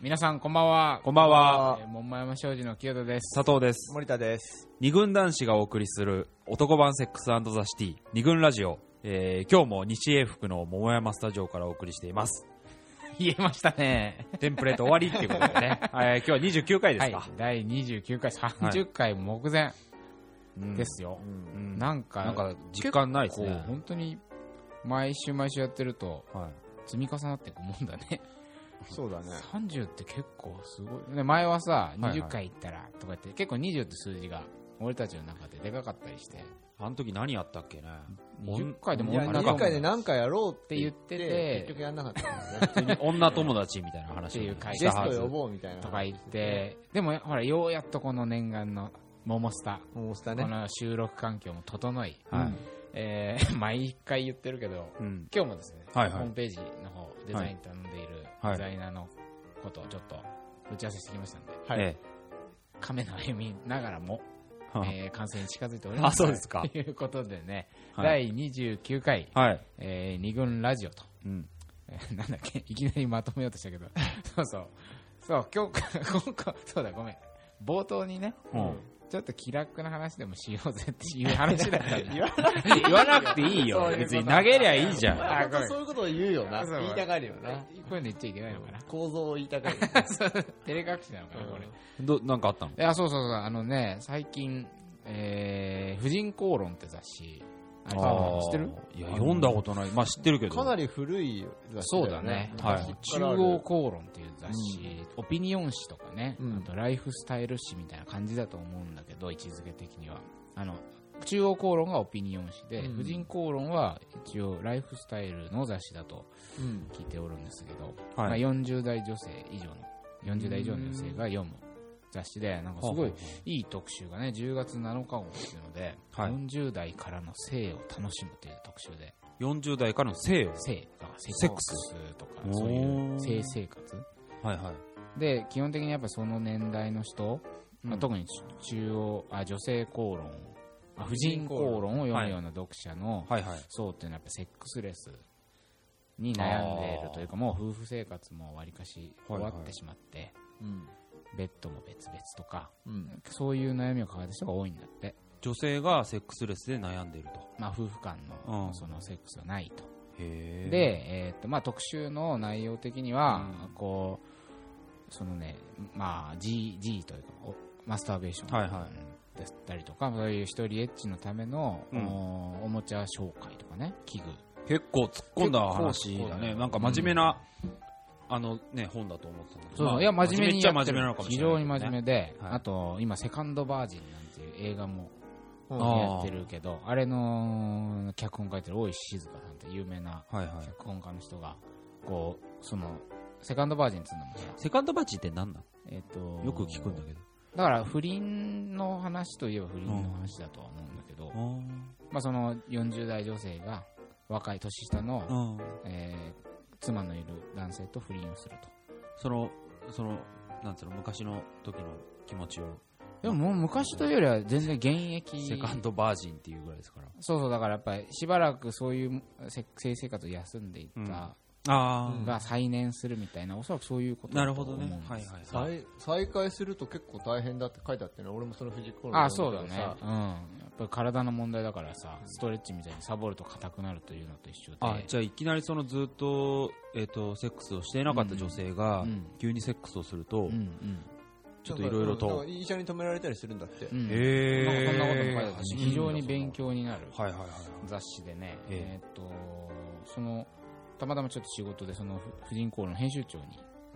皆さんこんばんは。こんばんは。えー桃山商事の清田です。佐藤です。森田です。二軍男子がお送りする男版セックスザ・シティ二軍ラジオ、えー今日も西英福の桃山スタジオからお送りしています。言えましたね。テンプレート終わりっていうことでね、は い、今日は29回ではい。すか、第29回30回目前うん。ですよ、うん。なんかなんか実感ないですね。本当に毎週毎週やってるとはい。積み重なっていくもんだねそうだね。30って結構すごい。ね前はさはいはい。20回いったらとか言って結構20って数字が俺たちの中ででかかったりして。あの時何やったっけね？20回でもいや、女友20回で何回やろうって言っっててて結局やんなかったんですね。女友達みたいな話をっていう回ゲしたはずスト呼ぼうみたいな。とか言ってでもほらようやっとこの念願の桃スタ。もうしたね。この収録環境も整い、はい。えー 毎回言ってるけどうん。今日もですね、はいはい。ホームページの方デザイン頼んでいるはいデザイナーのことをちょっと打ち合わせしてきましたんで、はい。え亀の歩みながらも、えはいえー完成に近づいております。あそうですか。と いうことでね、はい。第29回、はい、えー二軍ラジオと、うん、えーなんだっけいきなりまとめようとしたけど。そうそう。そう今日 今回そうだごめん。冒頭にねうんちょっと気楽な話でもしようぜっていう話だったんだ。言 わ言わなくていいよ。別に投げりゃいいじゃん。あごめん。そういうことを言うよな。言いたがるよな。こういうの言っちゃいけないのかな。構造を言いたがる。照れ隠しなのかな、これ。いどなんかあったの？や、そうそうそう、あのね、最近、えー、婦人公論って雑誌、あ知ってる？いや読んだことない。まあ知ってるけど。かなり古い雑誌そうだね。はい。中央公論っていう雑誌、オピニオン誌とかね、うん。あとライフスタイル誌みたいな感じだと思うんだけど、位置づけ的には。あの、中央公論がオピニオン誌で、うん。婦人公論は一応ライフスタイルの雑誌だとうん。聞いておるんですけど、はい。まあ、40代女性以上の40代以上の女性が読む雑誌でなんかすごいいい特集がね10月7日号っていうので、はい。40代からの性を楽しむっていう特集で。40代からの性を。性がセセックスとかおー。そういう性生活。はいはい。で基本的にやっぱりその年代の人、まあうん特に中央あ女性公論まあ婦人公論。を読むような読者のはいはい。層っていうのはやっぱセックスレスに悩んでいるというかもう夫婦生活もわりかし終わってしまって、うん。ベッドも別々とかうん。そういう悩みを抱えた人が多いんだって、女性がセックスレスで悩んでいると。まあ、夫婦間うん。のそのセックスがないと、へえで、えーっとまあ、特集の内容的には、うん。こうそのね、まあ、G, G というかおマスターベーションはいはい。でったりとか、そういう一人エッチのための、うん。おおもちゃ紹介とかね器具。結構突っ込んだ話だだ。ねなんか真面目な、あのね本だと思ってたんだけど。そういや真面目にやってる。非常に真面目で、はい。あと今「セカンドバージン」なんていう映画もやってるけどあれの脚本書いてる大石静香さんって有名な脚本家の人がこうそのセカンドバージンっつうのもさ、セカンドバッジって何なえっとのよく聞くんだけど。だから不倫の話といえば不倫の話だとは思うんだけど、まあ、その40代女性が若い年下の、うん。えー妻のいる男性と不倫をすると。そのそのなんつうの昔の時の気持ちを。でももう昔というよりは全然現役。セカンドバージンっていうぐらいですから。そうそうだからやっぱりしばらくそういうせ性生活を休んでいった、うん。あが再燃するみたいなおそらくそういうことだとなるほど思うんですねはいはいはい。再再開すると結構大変だって書いてあってね。俺もその藤子ああそうだね、うん、ぱり体の問題だからさストレッチみたいにサボると硬くなるというのと一緒で。あじゃあいきなりそのずっと,、えー、とセックスをしていなかった女性がうん。急にセックスをすると、うんうん。ちょっといろいろと。医者に止められたりするんだって。うん。へなんかそんなことも書いてあたし非常に勉強になるはいはいはい雑誌でね、ええ。ーっとそのたまたまちょっと仕事でその婦人公論の編集長に、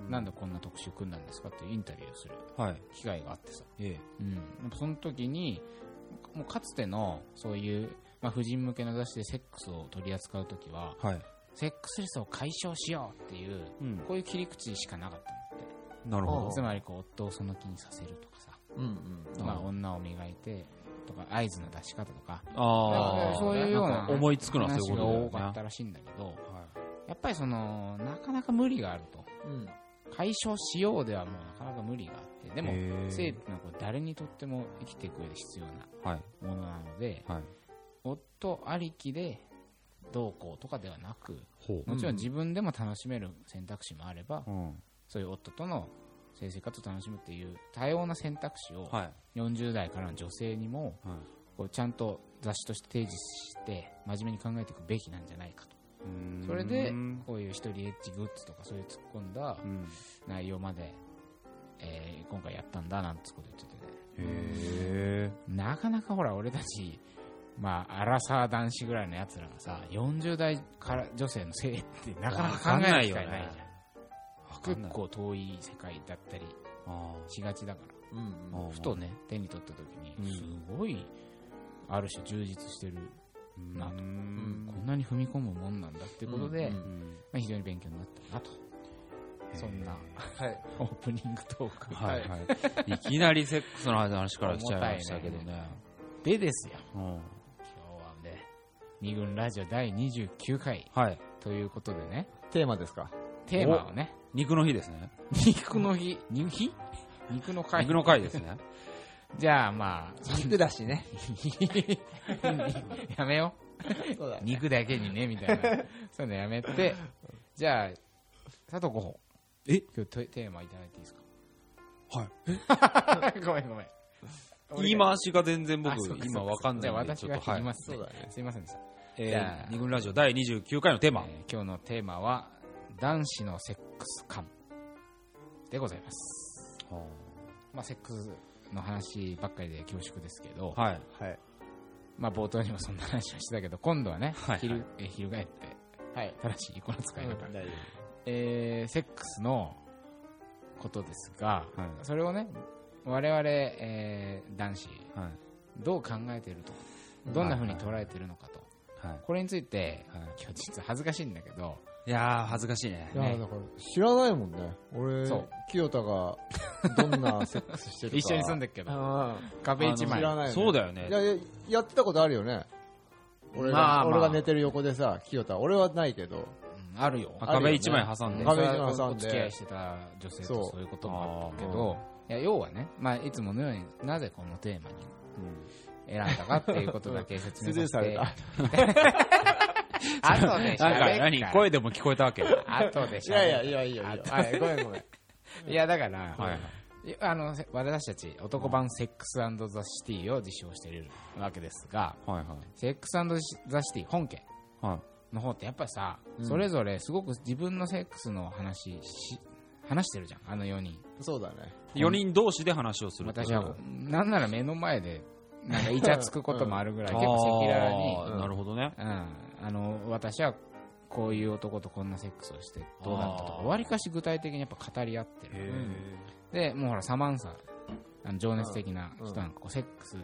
なんでこんな特集組んだんですかっていうインタビューをするはい。機会があってさ、え。うん、やっぱその時にもうかつてのそういう、まあ、婦人向けの雑誌でセックスを取り扱う時はえはい、セックスレスを解消しようっていううん、こういう切り口しかなかったんだって。なるほど。つまりこう夫をその気にさせるとかさ、うんうん。まあ、女を磨いてとか合図の出し方とか。ああそういうような思いつくのはそういうことだよね。多かったらしいんだけどはい。やっぱりそのなかなか無理があると。うん解消しようではもうなかなか無理があってでも性っていうのはこう誰にとっても生きていく上で必要なはい。ものなのではい。夫ありきでどうこうとかではなくほもちろん自分でも楽しめる選択肢もあればう、うん、そういう夫との性生活を楽しむっていう多様な選択肢をはい。40代からの女性にもはい。こうちゃんと雑誌として提示して真面目に考えていくべきなんじゃないかとそれでうん。こういう一人エッジグッズとかそういう突っ込んだ内容まで、えー今回やったんだなんてこと言っててね。へなかなかほら俺たちまあアラサー男子ぐらいのやつらがさ40代から女性の性ってなかなか考える機会ないじゃん。結構遠い世界だったりあしがちだから。うんうん。あふとね手に取った時うん。にすごいある種充実してるなと。うん。こんなに踏み込むもんなんだってことで、うんまあ、非常に勉強になったなと。そんなはい。オープニングトーク。はいはい。い。きなりセックスの話から来ちゃいましたけどね。でですよ。うん。今日はね二軍ラジオ第29回。はい。ということでね。テーマですか？テーマをね。肉の日ですね。肉の日？肉？日肉の回肉の回ですね。じゃあまあ肉だしね。やめよそうだう肉だけにねみたいな。そういうのやめて。じゃあ佐藤候補え？今日テテーマいただいていいですはい。かごめんごめん。言い回しが全然僕今わかんないんで。ちょっとはい。すね。そうだね。すいませんでした。えじゃあー二軍ラジオ第29回のテーマ。えー今日のテーマは男子のセックス感でございます。まあセックスの話ばっかりで恐縮ですけど、はい。はい。まあ冒頭にもそんな話をしてたけど今度はね、はい。はい昼えー翻ってはい。正しいこの使い方、大丈えーセックスのことですが、はい。それをね我々、えー男子はい。どう考えているとどんな風に捉えているのかと、はい。これについてはい。今日実は恥ずかしいんだけど。いやー、恥ずかしいね。夫いやねだから知らないもんね。俺そう。清田が どんなセックスしてるか。一緒に住んでるけど。あ壁一枚。知らないよね。そうだよね。い。やいややってたことあるよね。俺が,、まあまあ。俺が寝てる横でさ清田。俺はないけど。うんあるよ。あ壁一枚挟んで。壁一枚挟んで。お付き合いしてた女性とそう。そういうこともあったけど。いや要はね、まあ、いつものようになぜこのテーマに選んだかっていうことだけ説明させて。た。後でなんか喋何声でも聞こえたわけ。はい後で喋るいやいやいやいやいや。はいごめんごめん。いやだから、はい。い。あのせ私たち男版セックスザ・シティを実証しているわけですがはいはい。セックスザ・シティ本家はい。の方ってやっぱりさ、うん。それぞれすごく自分のセックスの話し話してるじゃんあの4人。そうだね。4人同士で話をする私はなんなら目の前でなんかイチャつくこともあるぐらい結構赤裸々に。なるほどね。うん、あの私はこういう男とこんなセックスをしてどうだったとかわりかし具体的にやっぱ語り合ってる。へでもうほらサマンサあの情熱的な人なんかこうセックス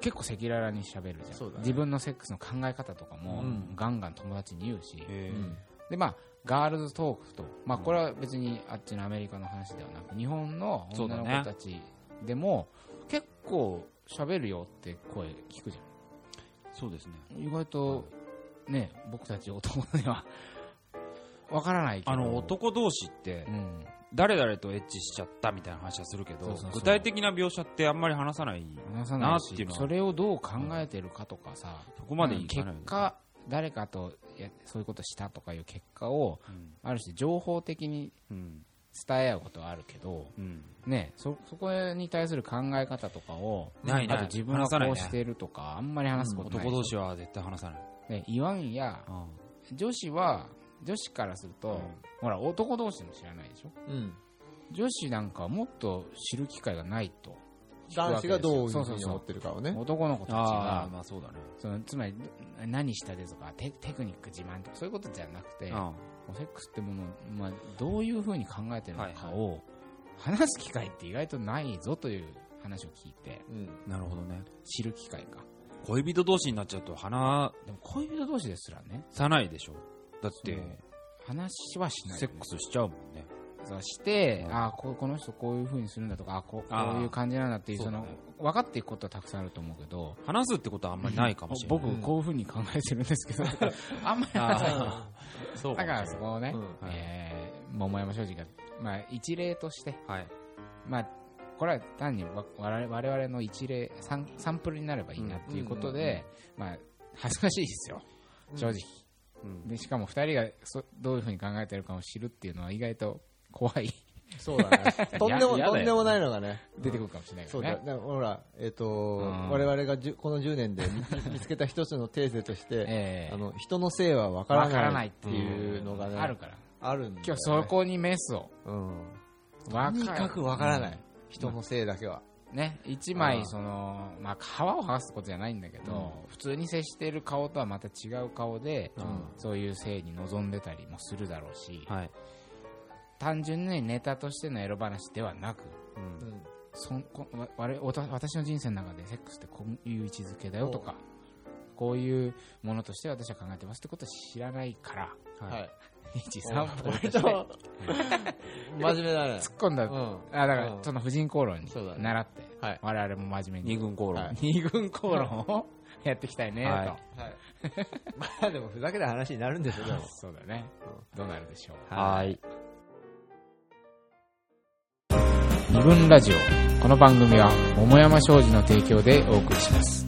結構赤裸々に喋るじゃん、ね。自分のセックスの考え方とかもうん。ガンガン友達に言うし、えうん。でまあガールズトークと、まあ、これは別にあっちのアメリカの話ではなく日本の女の子たちでも結構喋るよって声聞くじゃんそうですね。意外とね僕たち男にはわからないけどあの、男同士ってう、ん誰々とエッチしちゃったみたいな話はするけどそうそうそう、具体的な描写ってあんまり話さない。話さないなっていうのはしそれをどう考えてるかとかさそこまでうん結いかないよね。果誰かとやそういうことしたとかいう結果をうんある種情報的にうん。伝え合うことはあるけどうん。ねそそこに対する考え方とかをないない。あと自分はこうしてるとかあんまり話すことない。男同士は絶対話さない。ね言わんやうん。女子は女子からすると、ほら男同士でも知らないでしょ？うん。女子なんかはもっと知る機会がないと。男子がどういうふうに思ってるかをね。男の子たちあがあ、まあそうだね。そのつまり何したでとかテテクニック自慢とかそういうことじゃなくて、うんセックスってものを、まあ、どういうふうに考えてるのかを話す機会って意外とないぞという話を聞いてうん。なるほどね。知る機会か。恋人同士になっちゃうと話でも恋人同士ですらねさないでしょ。だって、話はしない。セックスしちゃうもんね。そうして、うんああここの人こういうふうにするんだとかあこうこういう感じなんだっていうそうの分かっていくことはたくさんあると思うけど話すってことはあんまりないかもしれない。僕こういうふうに考えてるんですけど あんまり話さないそうだからそこをね、うん。はいえー桃山商事が、まあ、一例として、はい。まあ、これは単にわ我々我々の一例サン、サンプルになればいいなっていうことで、まあ、恥ずかしいですよ、正直。うん。でしかも2人がそどういうふうに考えてるかを知るっていうのは意外と怖いそうだね。とんでも、とんでもないのがね。出てくるかもしれないかそうだ。らねだからほら、えっ、と、ん我々がこの10年で見見つけた一つのテーゼとして、ええあの、人の性はわからないいってていいううのがね、あるからあるんね今日そこにメスをうん。わとにかくわからない。うん人のせいだけは。ね、一枚その、まあ、皮を剥がすことじゃないんだけど、普通に接している顔とはまた違う顔で、うんそういう性に望んでたりもするだろうし、はい。単純にネタとしてのエロ話ではなく、うん。うんそんこわ我々おた私の人生の中でセックスってこういう位置づけだよとか、こういうものとして私は考えてますってことを知らないから、はい。1、3歩割と真面目だね。突っ込んだ、うん。あだからうん。その婦人公論にそうだね。習って、はい。我々も真面目に。二軍口論。はい。二軍公論をやっていきたいねと、はい。はい。まあでもふざけた話になるんですよ。そうだね、どうなるでしょう。はい。二軍ラジオ。この番組は桃山商事の提供でお送りします、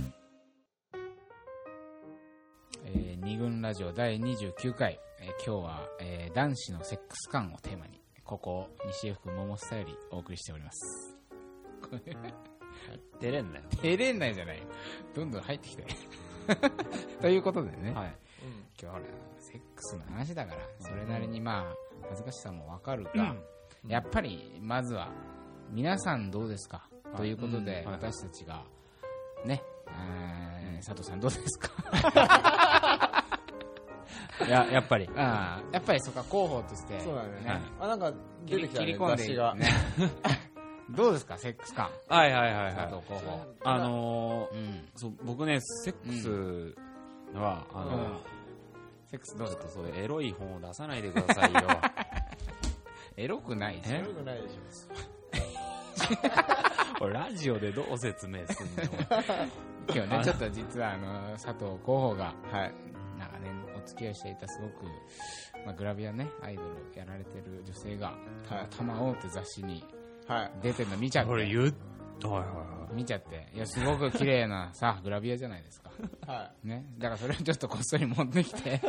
えー二軍ラジオ第29回、えー今日は、えー男子のセックス感をテーマにここ西江福桃スタよりお送りしております。出れんなよ。照れないじゃない。よどんどん入ってきて ということでね、はい。今日はセックスの話だからそれなりにまあ恥ずかしさもわかるが、やっぱりまずは皆さんどうですか？ということで、うんはい。私たちがね、えー佐藤さんどうですか？いや、やっぱり。ああやっぱりそこは広報としてそうだね。はいあ、なんか出てきたね、切り込んでが。ね。どうですか？セックス感。はいはいはいはい。佐藤。広報。あのー、うん、そう僕ね、セックスは、あうん。の、セックスどうですかちょっとそういうエロい本を出さないでくださいよ。エロくないですえ？よよくないでしこれ ラジオでどう説明すんの？今日ねちょっと実はあの佐藤広報がょ。はい。長年お付き合いしていたすごく、まあ、グラビアねアイドルやられてる女性がはい「玉王」って雑誌にはい。出てるの見ちゃってこれ言うはいはいはい。見ちゃっていやすごく綺麗な さグラビアじゃないですかはねだからそれをちょっとこっそり持ってきてい。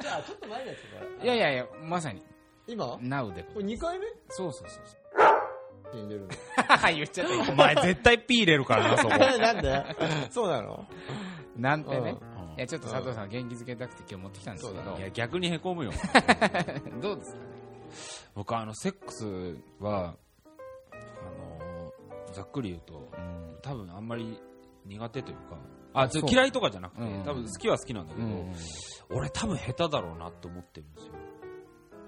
じゃあ、ちょっと前のやつこれ。いやいやいやまさに今？こ NOW でれ2回目？そうそうそうそうに出るの。言っちゃった。お前絶対ピー入れるからな、そこ。なんでそうなの？なんてね。うん。いやちょっと佐藤さん元気づけたくて今日持ってきたんですけど。いや、逆に凹むよ。どうです？かね僕、あの、セックスは、あのー、ざっくり言うと、うん。多分あんまり苦手というか、あ、嫌いとかじゃなくて、うん多分好きは好きなんだけど、うん。俺多分下手だろうなって思ってるんですよ。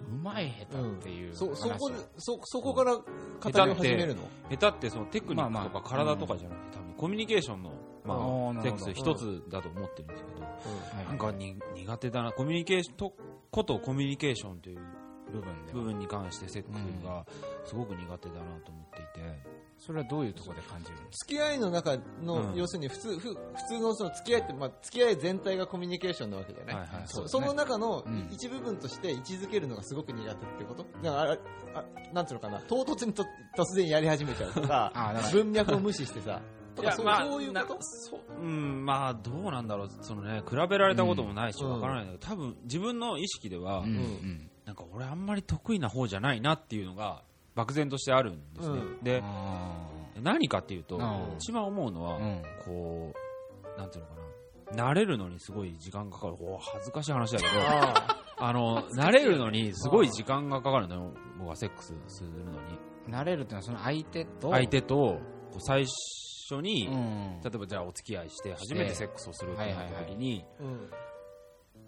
うまい下手っていうそ、そこそ、そこから語りを始めるの？下手ってそのテクニックとかまあまあ。体とかじゃなくて、多分コミュニケーションの、まあーあ、なるほど。セックス一つだと思ってるんですけど、はいなんかに苦手だな、コミュニケーションと、ことコミュニケーションという部分部分に関してセックスがすごく苦手だなと思っていて、それはどういうところで感じるんです付き合いの中の、うん。要するに普通、ふ普通のその付き合いって、まあ、付き合い全体がコミュニケーションなわけじゃない、はいはい。そね。その中のうん。一部分として位置づけるのがすごく苦手ってこと。だからああなんつうのかな。唐突にと突然やり始めちゃうと から文脈を無視してさとかそうそういうこと？なそううん、まあ、どうなんだろう、そのね、比べられたこともないし、うんわからないん。だけど、多分自分の意識では、うんうん。なんか俺あんまり得意な方じゃないなっていうのが、漠然としてあるんですね。うん。で、あ何かっていうと、うん。一番思うのは、ーうん。こう、なんていうのかな、慣れるのにすごい時間がかかる。お恥ずかしい話だけど、ああの、慣れるのにすごい時間がかかるのよ、僕はセックスするのに。慣れるっていうのはその相手と相手と、こう最初に、うん。例えばじゃあお付き合いして初めてセックスをするってなった時に、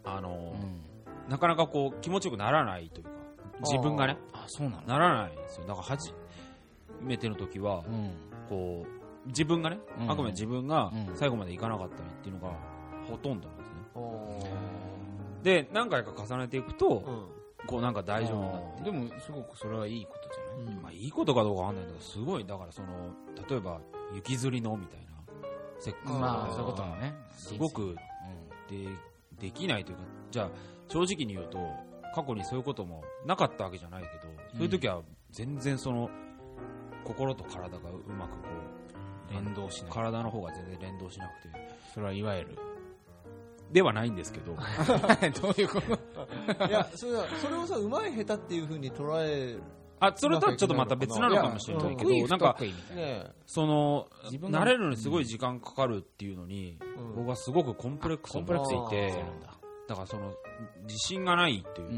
あの、うん。なかなかこう気持ちよくならないというか、自分がね、あそうなの？ならないんですよ。だから初めての時は、うん。こう、自分がね、うん。あくまで自分がうん。最後までいかなかったりっていうのがほとんどなんですね。で、何回か重ねていくと、うん。こうなんか大丈夫になって。でもすごくそれはいいことじゃない？うん。まあいいことかどうかわかんないんだけど、すごい、だからその、例えば、雪吊りのみたいな、セックスあーまあそういうこともね。すごくでできないというか、じゃあ、正直に言うと、過去にそういうこともなかったわけじゃないけど、そういう時は全然その、心と体がうまくこう、連動しない体の方が全然連動しなくて、それはいわゆるではないんですけど、どういうこと？いやそれはそれをさうまい下手っていうふうに捉えあ、それとはちょっとまた別なのかもしれないけど、なんか、その、自分が慣れるのにすごい時間かかるっていうのに、うん。僕はすごくコンプレックスを持っていてだ。だからその、自信がないっていうか、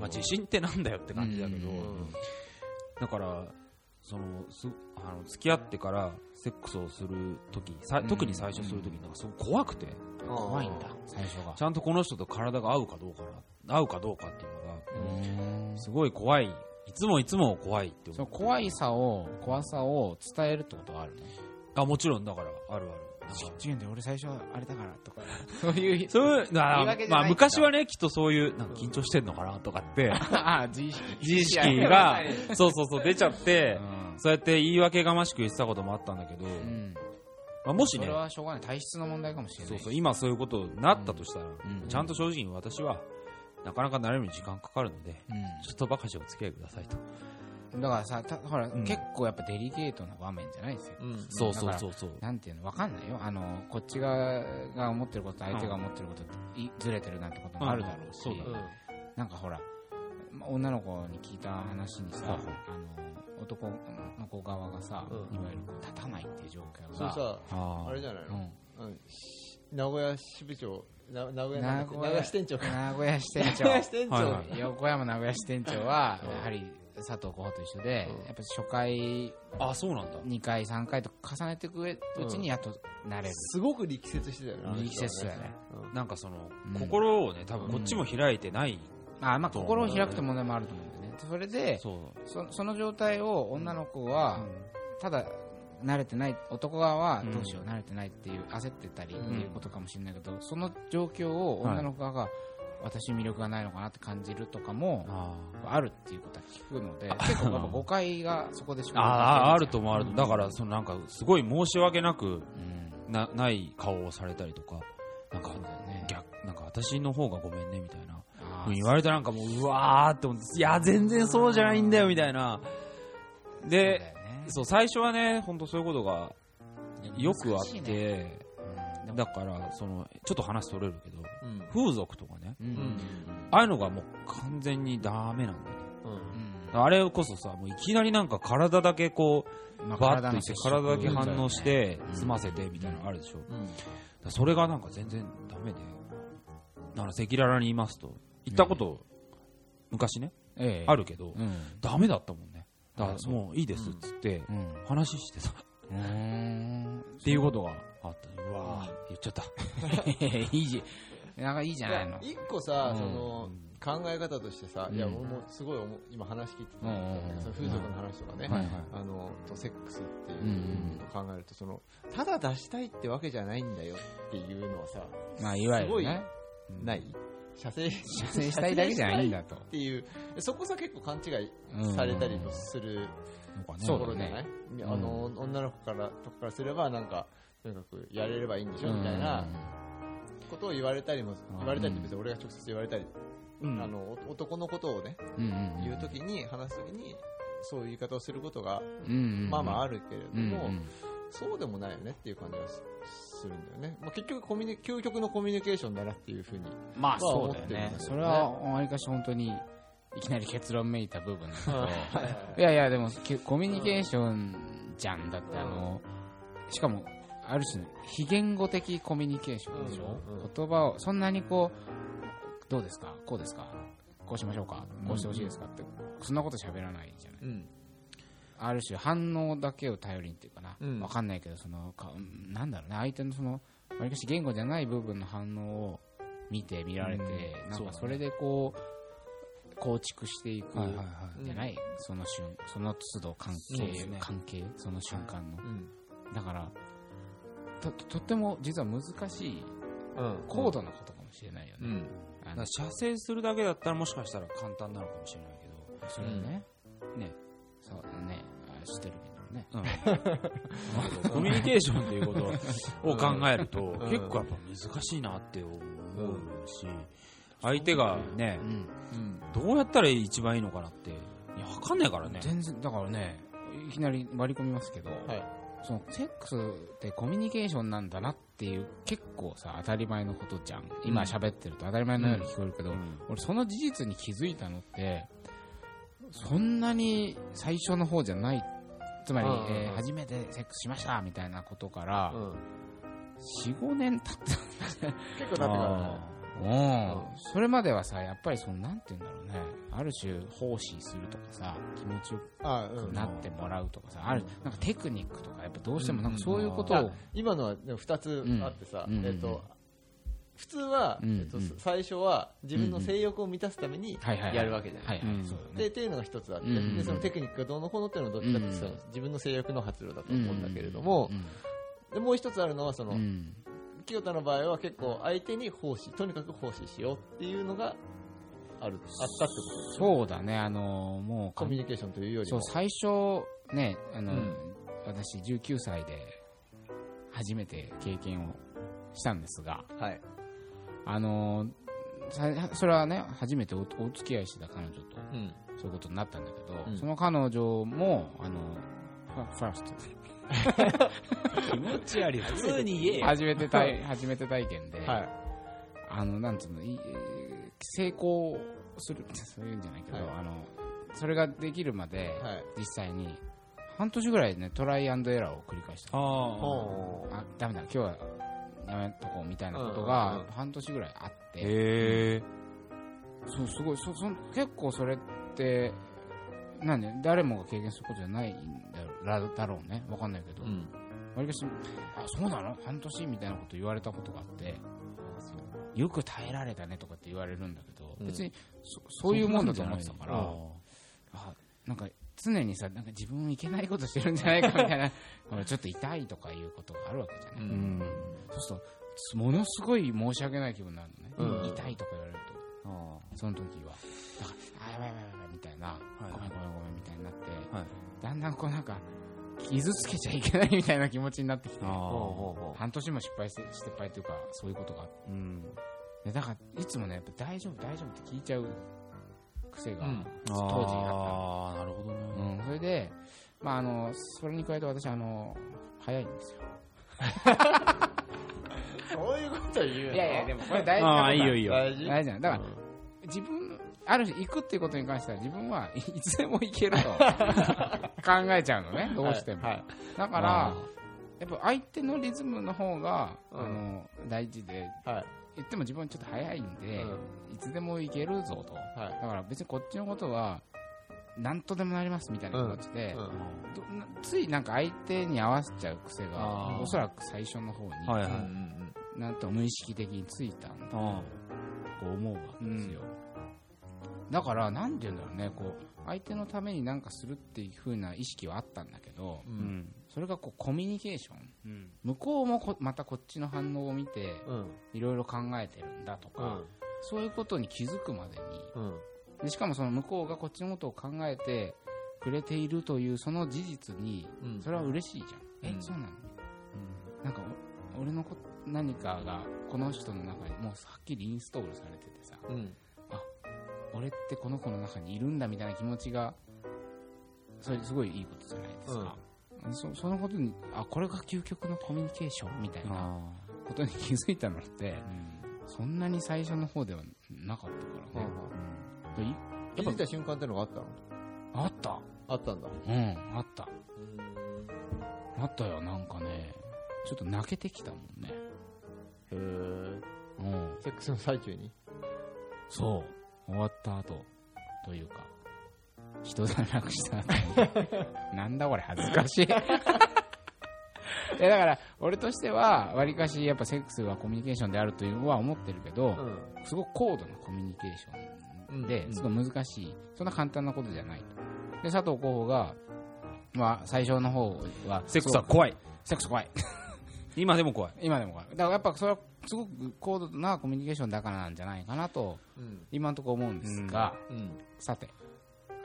まあ自信ってなんだよって感じだけど、だから、その、すあの付き合ってからセックスをするとき、さ特に最初するときなんかすごく怖くて、怖いんだ、最初がち。ゃんとこの人と体が合うかどうかな、合うかどうかっていうのが、うんすごい怖い、いつもいつも怖いってそ思う。の怖いさを、怖さを伝えるってことはあるね。あ、もちろんだから、あるある。違うんだよ、俺最初あれだからとか。そういう、そういう、まあ昔はね、きっとそういう、なんか緊張してんのかなとかって、ああ、自意識。自意識がそうそうそう出ちゃって、うんそうやって言い訳がましく言ってたこともあったんだけど、うん。まあ、もしねそれ、はしょうがない。体質の問題かもしれない。そうそう、今そういうことになったとしたら、んちゃんと正直に私は、なかなか慣れるのに時間かかるので、うちょっとばかしお付き合いくださいと。ん。だからさ、たほら、うん。結構やっぱデリケートな場面じゃないですよ。うん。そうそうそうそう。なんていうの、わかんないよ。あの、こっち側が思ってることと相手が思ってることといずれてるなんてこともあるだろうし、うん。そうだなんかほら、ま女の子に聞いた話にさ、はいはいあの、男の子側がさ、うん。いわゆるこう立たないっていう状況が、それさああ。れじゃないの？うん。うん名古屋支部長な名古屋なんだっけ名古屋名古屋支店長名古屋支店名古屋支店長。はいはい。横山名古屋支店長は、やはり佐藤候補と一緒で、うんやっぱ初回、あ、そうなんだ。2回、3回と重ねていくうちにやっと慣れる。すごく力説してたよねあの人はね力説だよねうんなんかその、うん心をね、多分こっちも開いてない。あまあ、心を開くって問題もあると思うんだよね。それで、そう。そその状態を女の子は、ただ慣れてない男側はうんどうしよう慣れてないっていう焦ってたりっていうことかもしれないけど、その状況を女の子側が私に魅力がないのかなって感じるとかもああるっていうことは聞くので結構やっぱ誤解がそこでし ああ、あると思もあると。だから、そのなんか、すごい申し訳なく、うん。な、ない顔をされたりとか、なんか逆、なんか私の方がごめんね、みたいな。言われたらなんかもう、うわーって思って、いや、全然そうじゃないんだよ、みたいな。そうで、そう、最初はね、ほんとそういうことがよくあって、だから、その、ちょっと話取れるけど、うん。風俗とかね、うん。うん。ああいうのがもう完全にダメなんだよね。うん。あれこそさ、もういきなりなんか体だけこう、まあバッといって体だけ反応してう、ん。済ませてみたいなのあるでしょ。うん。らそれがなんか全然ダメで、だから赤裸々に言いますと、言ったこと、昔ね、ええ。あるけど、うん。ダメだったもんね。だからもういいですっつって、うん。話してさ、っていうことがあった。ね。う。わー。言っちゃった。いいじなんかいいじゃないの。一個さ、うん。その考え方としてさ、いやうん俺もすごい今話聞いてて、うんうんうん。その風俗の話とかね、あのとセックスっていううんのを考えるとそのただ出したいってわけじゃないんだよっていうのはさ、まあいわゆるね。ない？射精射精したいだけじゃないんだと。っていうそこさ結構勘違いうんされたりもするところじゃない、ね。あの女の子からとかからすればなんかとにかくやれればいいんでしょ？みたいなことを言われたりも言われたりって別に俺が直接言われたり、うん。あのお男のことをねうんうん言うときに話すときにそういう言い方をすることがうんうんまあまああるけれどうんも、うん。そうでもないよねっていう感じがすするんだよね、まあ、結局コミュニ究極のコミュニケーションだなっていうふうにまあはそうだよね。ね。それはわりかし本当にいきなり結論めいた部分だけど。はいいやいやでもきコミュニケーションじゃんだってあのしかもある種の非言語的コミュニケーションでしょ、言葉をそんなにこうどうですか？こうですか？こうしましょうか？こうしてほしいですか？ってそんなこと喋らないじゃない。うんある種反応だけを頼りにっていうかな、うん。わかんないけどそのかなんだろうね。相手のそのわりかし言語じゃない部分の反応を見て見られて、うん。なんかそれでこう構築していく。じゃない、その瞬その都度関係、ね。関係？その瞬間の、うん。だからととっても実は難しいうん。高度なことかもしれないよね、射精するだけだったらもしかしたら簡単なのかもしれないけど、それね、ね、そうだねあ知ってるけどね。うん、コミュニケーションっていうことを考えると、ん。結構やっぱ難しいなって思うし、相手がねう、ん。うんどうやったら一番いいのかなって、いや、わかんないからね。全然だからねいきなり割り込みますけど、はい。そのセックスってコミュニケーションなんだなっていう結構さ当たり前のことじゃん。今喋ってると当たり前のように聞こえるけど、俺その事実に気づいたのってそんなに最初の方じゃないつまり、えー初めてセックスしましたみたいなことからうん。45年経って結構経ってからね。うん。それまではさやっぱりそのなんて言うんだろうね。ある種奉仕するとかさ気持ちよくなってもらうとかさ、あるなんかテクニックとかやっぱどうしてもなんかそういうことを、あ今のはでも2つあってさ、うん。えっと普通は、うんえっとうん。最初は自分の性欲を満たすためにやるわけじゃない、でっていうのが一つあって、うんでそのテクニックがどうのこうのっていうのはどっちかっていうと、うんその自分の性欲の発露だと思うんだけれども、でもう一つあるのはその、うん。うん清田の場合は結構相手に奉仕とにかく奉仕しようっていうのがあるあったってことでそうだね。あのもうコミュニケーションというよりもそう最初ねあの、うん。私19歳で初めて経験をしたんですが。はいあのさそれはね初めておお付き合いしてた彼女とうん。そういうことになったんだけど、うん。その彼女もあのファファースト。気持ち悪い。普通に言えよ。初めて体初めて体験で、はい。あのなんつうのい成功するそういうんじゃないけど、はい。あのそれができるまで、はい。実際に半年ぐらいねトライアンドエラーを繰り返した。あほあダメだ今日はやめとこうみたいなことがうん半年ぐらいあって。そうすごい。そそ結構それってなんで誰もが経験することじゃないんだろだろうね。わかんないけど、わりかしあそうなの？半年？みたいなこと言われたことがあって。よく耐えられたねとかって言われるんだけど、うん。別にそそういうもんだと思ってたから。ああなんか常にさなんか自分いけないことしてるんじゃないかみたいな ちょっと痛いとかいうことがあるわけじゃない、うん。うん。そうするとものすごい申し訳ない気分になるのね、うん。痛いとか言われると。あその時は。だからあやばいやばいやばいみたいな、い。ごめんごめんごめんみたいになって、はい。だんだんこうなんか傷つけちゃいけないみたいな気持ちになってきて半年も失敗して失敗というかそういうことが。うん。でだからいつもねやっぱ大丈夫大丈夫って聞いちゃう癖が、うん。当時あったああ、なるほどね。うん、それで、まあ、あのそれに加えて私あの早いんですよ。うそういうこと言うの？いやいやでもこれ大事なああ、いいよいいよ。大事。大事なのだからうん。自分ある種行くっていうことに関しては自分はい いつでも行けると 考えちゃうのねどうしても、はい。はいだからやっぱ相手のリズムの方が、うん。あの大事で。はい言っても自分ちょっと早いんで、うん。いつでも行けるぞと。はい。だから別にこっちのことは何とでもなりますみたいな気持ちで、うん。どなついなんか相手に合わせちゃう癖あがー。おそらく最初の方に、はいはい。うんうんなんと無意識的についたんだと思うわけですよ、だからなんて言うんだろうねこう相手のために何かするっていう風な意識はあったんだけどううんん。それがこうコミュニケーション。うん。向こうもこまたこっちの反応を見てうん。いろいろ考えてるんだとか、うん。そういうことに気づくまでに。うん。でしかもその向こうがこっちのことを考えてくれているというその事実にうん。それは嬉しいじゃん、うん。えそうなの？なんかお俺のこ何かがこの人の中にもうはっきりインストールされててさうん。俺ってこの子の中にいるんだみたいな気持ちがそれすごいいいことじゃないですか、そそのことにあこれが究極のコミュニケーションみたいなあことに気づいたのって。そんなに最初の方ではなかったからね、でい気づいた瞬間ってのがあったの？あった。あったんだ。うんあった。あったよなんかね。ちょっと泣けてきたもんね。へえうん。セックスの最中に？そう。終わった後というか人だなくしたなんだこれ恥ずかしい。いやだから俺としてはわりかしやっぱセックスはコミュニケーションであるというのは思ってるけど、うん。すごく高度なコミュニケーションでうんすごい難しいそんな簡単なことじゃないと。で佐藤候補が、まあ、最初の方はセックスは怖い。セックス怖い。今でも怖い。今でも怖い。だからやっぱそれはすごく高度なコミュニケーションだからなんじゃないかなとうん。今のところ思うんですが、うん。さて、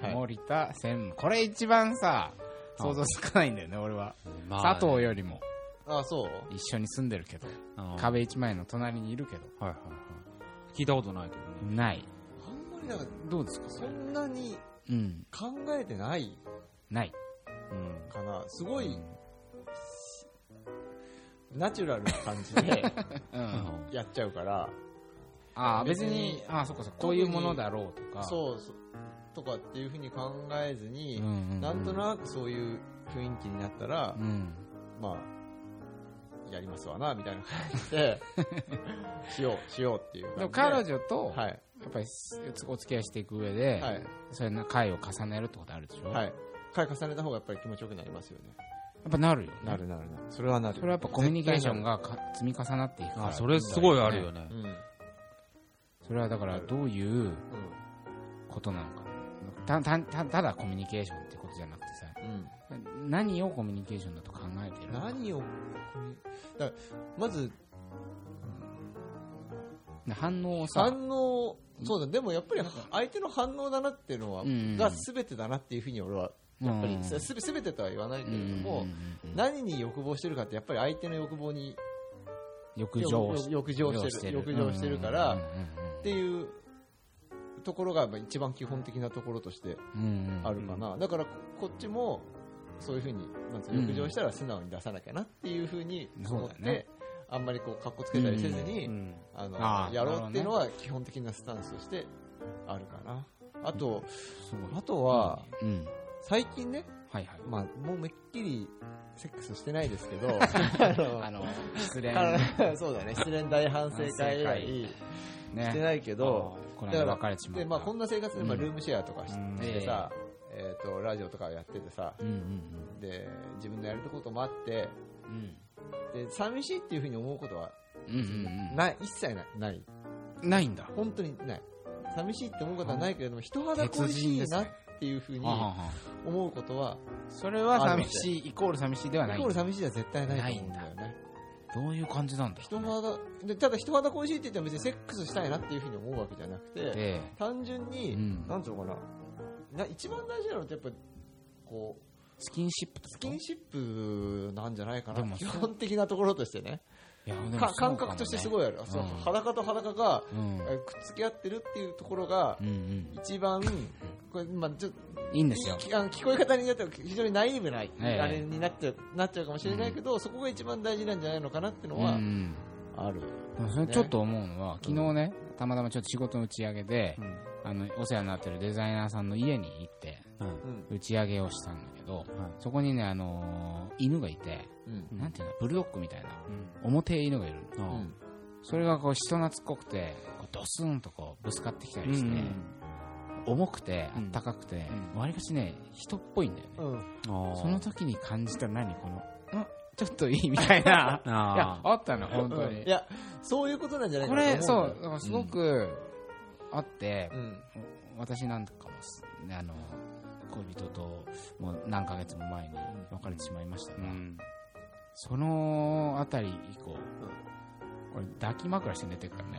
はい。森田専務これ一番さ想像つかないんだよね俺は、まあ佐藤よりも。あそう？一緒に住んでるけど。壁一枚の隣にいるけど。はいはいはい。聞いたことないけどね。ない。あんまりなんかどうですかそんなにうん。考えてないない。うん。かな。すごいナチュラルな感じで うん。やっちゃうから。ああ別別ににああそっかそっか。こういうものだろうとか。そうそうとかっていうふうに考えずに、うんうんうん。なんとなくそういう雰囲気になったら、うん。まあやりますわなみたいな感じで しようしようっていうで。も彼女とはい。やっぱりお付き合いしていく上で、はい。そういう回を重ねるってことあるでしょ、やはい。回重ねた方がやっぱり気持ちよくなりますよね。っぱなるよね。なるなるなる。それはなる。それはやっぱコミュニケーションがか積み重なっていくから。あそれすごいあるよね。うん、うんそれはだからどういうことなのかたたたただコミュニケーションってことじゃなくてさうん。何をコミュニケーションだと考えてる何をだまず反応をさ。反応そうだでもやっぱり相手の反応だなっていうのは、うん。うんが全てだなっていうふうに俺はやっぱり、うんすすべてとは言わないけれども、うん。うんうんうん何に欲望してるかってやっぱり相手の欲望に欲情欲欲情してる欲情してるからっていうところがまあ一番基本的なところとしてあるかな、だからこっちもそういうふうにまず欲情したら素直に出さなきゃなっていうふうに思って、そうだね。あんまりこうかっこつけたりせずに、うんあのあーやろうっていうのは基本的なスタンスとしてあるかな。あと、あとはうん。最近ね、はいはい。まあ、もうめっきりセックスしてないですけど あの 失恋。そうだね。失恋大反省会以来ねしてないけど、この間別れちまった。でまあ、こんな生活で、まあ、うん。ルームシェアとかしてさ、えー、とラジオとかやっててさうんうんで自分のやることもあってうん。で寂しいっていうふうに思うことはうんうんうんない一切ない。ない。ないんだ。本当にない。寂しいって思うことはないけれども人肌恋しいなっていうふうに思うことはそれは寂しいイコール寂しいではないイコール寂しいでは絶対ないと思うんだよ。ねどういう感じなんだ人肌でただ人肌恋しいって言っても別にセックスしたいなっていうふうに思うわけじゃなくてで単純に、うん。なんていうのかな。な一番大事なのってやっぱこうスキンシップスキンシップなんじゃないかな。基本的なところとしてね感覚としてすごいある、そううん裸と裸がうん。えくっつき合ってるっていうところが一番これ、まあ、ちょいいんですよ。きあの聞こえ方によっては非常にナイーブな、ええ。あれになっちゃうなっちゃうかもしれないけど、そこが一番大事なんじゃないのかなっていうのはうんある、それちょっと思うのは、昨日ね、たまたまちょっと仕事の打ち上げで、うん。あの、お世話になってるデザイナーさんの家に行っ打ち上げをしたんだけど、そこにね、あのー犬がいて、うん。なんていうの、ブルドッグみたいな、表犬がいるの。うん。それがこう人懐っこくて、こうドスンとこうぶつかってきたりして、重くて、あったかくて、わりかしね、人っぽいんだよね。うん。その時に感じた何この、ん。ちょっといいみたいな。いや、あったの、本当に。い。やそういうことなんじゃないこかなれそうと思う。んだよだからすごくあって、うん。私なんかもあの恋人ともう何ヶ月も前に別れてしまいましたが、そのあたり以降、俺抱き枕して寝てるからね。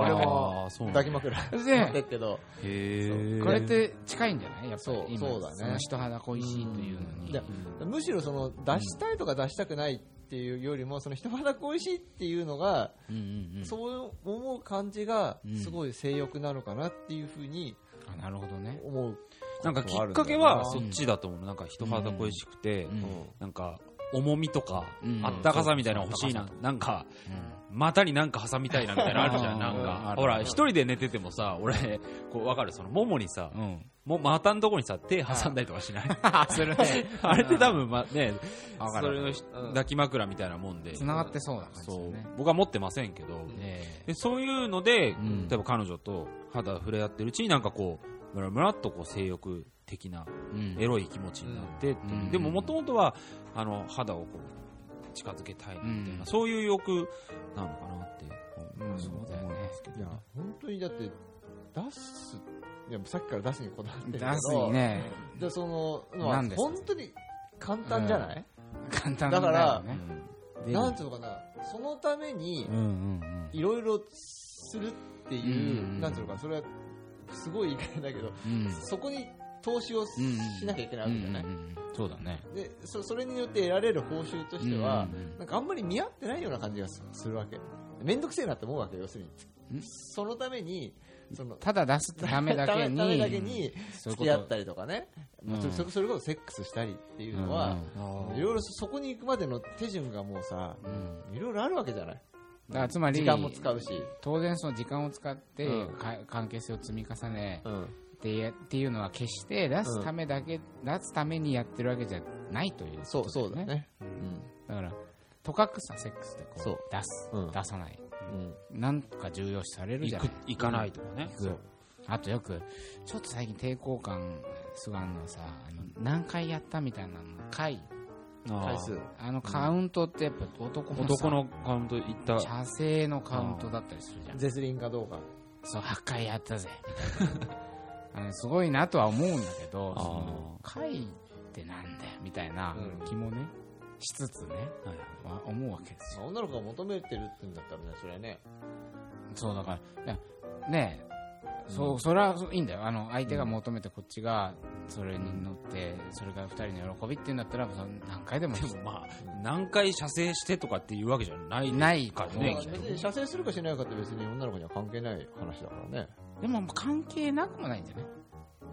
俺も抱き枕で持ってるけど。これって近いんじゃない？やっぱりそう今そうだね。の人肌恋しいというのに。むしろその出したいとか出したくないっていうよりもその人肌恋しいっていうのがうんうんうん。そう思う感じがうん。すごい性欲なのかなっていうふうにあなるほどね。思うなんかきっかけうんはそっちだと思う。なんか人肌恋しくてう、ん。なんか重みとかうん。あったかさみたいなの欲しいな。なんか股になんか挟みたいなみたいなのあるじゃん。なんうん。かほら一人で寝ててもさ、俺こうわかる？そのももにさう、ん。も股のとこにさ手挟んだりとかしない？あそれね。あれって多分まね、それのひ抱き枕みたいなもんで。繋がってそうな感じ。僕は持ってませんけど、えでそういうので、ん。例えば彼女と肌触れ合ってるうちになんかこう、ムラムラっとこう性欲的なエロい気持ちになってっていう。うん。でももともとはあの肌をこう近づけたいなみたいな、うん。そういう欲なのかなって思いますけどいや本当にだって出すいやさっきから出すにこだわってるけど出すにね。でそののはなん本当に簡単じゃない、簡単だからよねなんていうのかな？そのためにうんうんうん。いろいろするっていう、うん。なんていうのかな？それはすごい言い方だけどうん。そこに投資をしなきゃいけないわけじゃない、うんうんうんそうだね。でそそれによって得られる報酬としては、うんうんうん。なんかあんまり見合ってないような感じがすするわけ。面倒くせえなって思うわけ要するに。ん。そのためにそのただ出すためだけに 付き合ったりとかね、そそそれこそセックスしたりっていうのは、いろいろそこに行くまでの手順がもうさうんうん。いろいろあるわけじゃないだからつまり時間も使うし、当然その時間を使ってうん。か関係性を積み重ねうん、ってやっていうのは決して出すためだけ、出すためにやってるわけじゃないというそうそうだね、だからとかくさセックスってこそう。う出す、うん。出さない。うん。なんとか重要視されるじゃない行かないとかね。行く。あとよくちょっと最近抵抗感すがんのはさあの何回やったみたいなの回回数あのカウントってやっぱ男のさ男のカウント行った。射精のカウントだったりするじゃん。ゼスリンかどうか。そう8回やったぜ。あのすごいなとは思うんだけどその回ってなんだよみたいなうん。気もねしつつね、はいまあ、思うわけですよ。まあ女の子が求めてるって言うんだったらねそれはね。そうだからいやねえそうそれはいいんだよ。あの相手が求めてこっちがそれに乗ってそれが二人の喜びっていうんだったら何回でもでもまあ、何回射精してとかっていうわけじゃないないからね別に射精するかしないかって別に女の子には関係ない話だからね。でも関係なくもないんじゃない？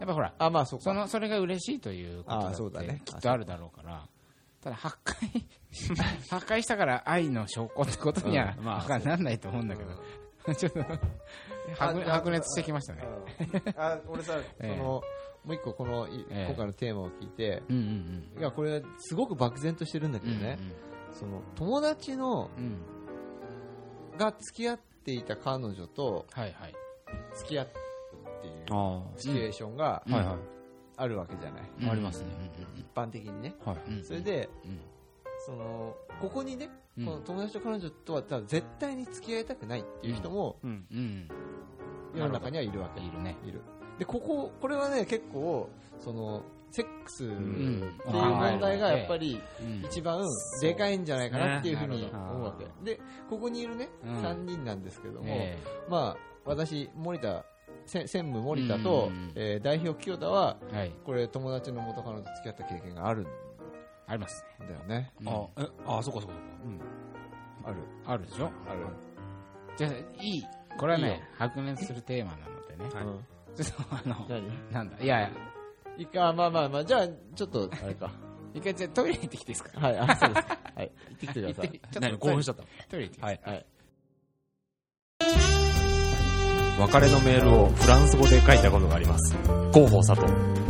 やっぱほらあまあそそのそれが嬉しいということだあそうだってね。きっとあるだろうから。ただ8回8回したから愛の証拠ってことには、うんまあまあ、なんないと思うんだけど、ちょっと白熱してきましたね。うん。あ俺さ、ええ。そのもう一個この、今回のテーマを聞いてうんうんいやこれすごく漠然としてるんだけうんどね、その友達のが付き合っていた彼女とはいはい。付き合っているあシチュエーションがうん。あ。はいはい。あるわけじゃない、うん。ありますね。一般的にね。はい。それでうん。そのここにね、うん。この友達と彼女とは絶対に付き合いたくないっていう人もうん。うん世の中にはいるわけ、いる。ねいるでこここれはね結構そのセックスっていううん問題がやっぱりうん。一番でかいんじゃないかなっていうふうに思うわけ。でここにいるね、うん。3人なんですけども、えまあ私森田せ専務森田と、うん。えー代表清田はえはい。これ友達の元カノと付き合った経験があるんありますね。だよねうん。あ、え、あ、そこそこそこ。ある。あるでしょ？ある、じゃあいいこれはいいよ。ね白熱するテーマなのでね。はい。うんちょっとあの何？なんだいやいや。いいかまあまあまあじゃあちょっとあれか。一回じゃあトイレ行ってきていいですか？はいあそうです。はい。行ってきてください。ちょっと何興奮しちゃったトイレ行ってきてはい。はい。別れのメールをフランス語で書いたことがあります。広報佐藤。